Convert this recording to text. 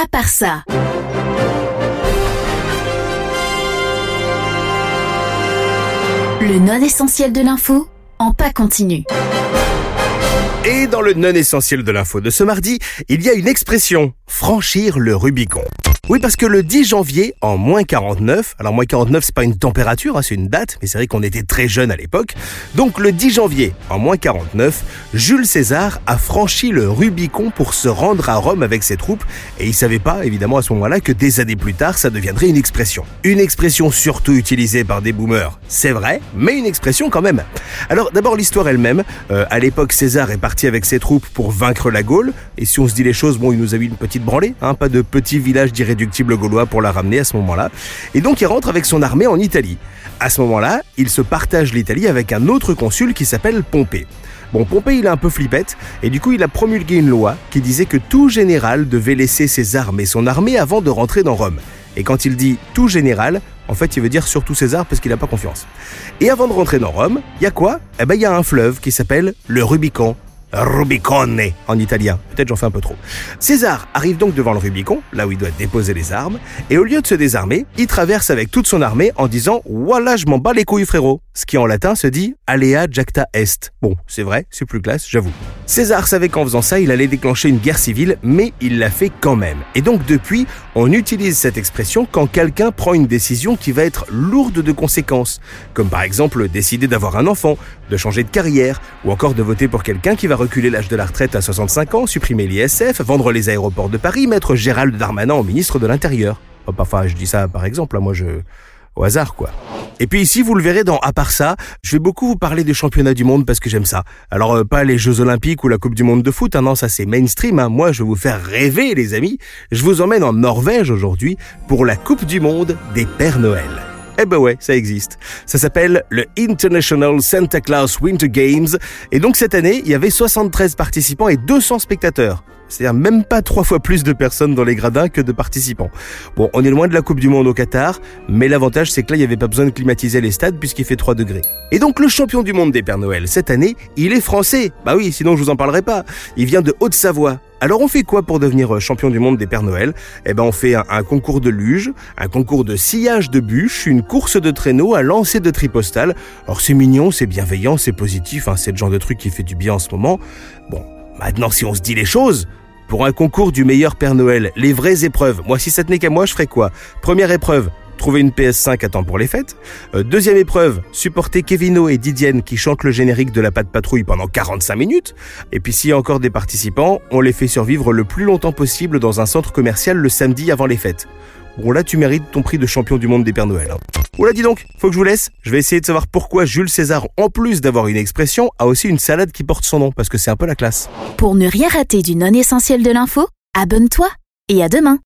à part ça. Le non essentiel de l'info en pas continu. Et dans le non essentiel de l'info de ce mardi, il y a une expression, franchir le Rubicon. Oui, parce que le 10 janvier, en moins 49, alors moins 49 c'est pas une température, hein, c'est une date, mais c'est vrai qu'on était très jeune à l'époque. Donc le 10 janvier, en moins 49, Jules César a franchi le Rubicon pour se rendre à Rome avec ses troupes, et il savait pas, évidemment, à ce moment-là, que des années plus tard, ça deviendrait une expression. Une expression surtout utilisée par des boomers, c'est vrai, mais une expression quand même. Alors d'abord l'histoire elle-même, euh, à l'époque César est parti avec ses troupes pour vaincre la Gaule, et si on se dit les choses, bon, il nous a eu une petite branlée, hein, pas de petit village d'irréductible gaulois pour la ramener à ce moment-là. Et donc il rentre avec son armée en Italie. À ce moment-là, il se partage l'Italie avec un autre consul qui s'appelle Pompée. Bon, Pompée, il est un peu flippette, et du coup, il a promulgué une loi qui disait que tout général devait laisser ses armes et son armée avant de rentrer dans Rome. Et quand il dit tout général, en fait, il veut dire surtout César parce qu'il n'a pas confiance. Et avant de rentrer dans Rome, il y a quoi? Eh ben, il y a un fleuve qui s'appelle le Rubicon. Rubicone en italien. Peut-être j'en fais un peu trop. César arrive donc devant le Rubicon, là où il doit déposer les armes, et au lieu de se désarmer, il traverse avec toute son armée en disant Voilà, je m'en bats les couilles, frérot. Ce qui en latin se dit Alea jacta est. Bon, c'est vrai, c'est plus classe, j'avoue. César savait qu'en faisant ça, il allait déclencher une guerre civile, mais il l'a fait quand même. Et donc depuis, on utilise cette expression quand quelqu'un prend une décision qui va être lourde de conséquences, comme par exemple décider d'avoir un enfant, de changer de carrière, ou encore de voter pour quelqu'un qui va reculer l'âge de la retraite à 65 ans, supprimer l'ISF, vendre les aéroports de Paris, mettre Gérald Darmanin en ministre de l'Intérieur. Enfin, je dis ça par exemple, hein, moi je... au hasard quoi. Et puis ici, vous le verrez dans À part ça, je vais beaucoup vous parler des championnats du monde parce que j'aime ça. Alors euh, pas les Jeux Olympiques ou la Coupe du Monde de foot, hein, non, ça c'est mainstream. Hein. Moi, je vais vous faire rêver, les amis. Je vous emmène en Norvège aujourd'hui pour la Coupe du Monde des Pères Noël. Eh ben ouais, ça existe. Ça s'appelle le International Santa Claus Winter Games. Et donc cette année, il y avait 73 participants et 200 spectateurs. C'est-à-dire même pas trois fois plus de personnes dans les gradins que de participants. Bon, on est loin de la Coupe du Monde au Qatar, mais l'avantage c'est que là, il n'y avait pas besoin de climatiser les stades puisqu'il fait 3 degrés. Et donc le champion du monde des Pères Noël cette année, il est français. Bah oui, sinon je vous en parlerai pas. Il vient de Haute-Savoie. Alors on fait quoi pour devenir euh, champion du monde des Pères Noël? Eh ben on fait un, concours de luge, un concours de sillage de bûches, une course de traîneau, un lancer de tripostale. Alors c'est mignon, c'est bienveillant, c'est positif, hein, c'est le genre de truc qui fait du bien en ce moment. Bon, Maintenant, si on se dit les choses, pour un concours du meilleur Père Noël, les vraies épreuves, moi si ça tenait qu'à moi, je ferais quoi? Première épreuve, trouver une PS5 à temps pour les fêtes. Euh, deuxième épreuve, supporter Kevino et Didienne qui chantent le générique de la patte patrouille pendant 45 minutes. Et puis s'il y a encore des participants, on les fait survivre le plus longtemps possible dans un centre commercial le samedi avant les fêtes. Bon là tu mérites ton prix de champion du monde des Pères Noël. Hein. Dis donc, faut que je vous laisse. Je vais essayer de savoir pourquoi Jules César, en plus d'avoir une expression, a aussi une salade qui porte son nom, parce que c'est un peu la classe. Pour ne rien rater du non essentiel de l'info, abonne-toi et à demain.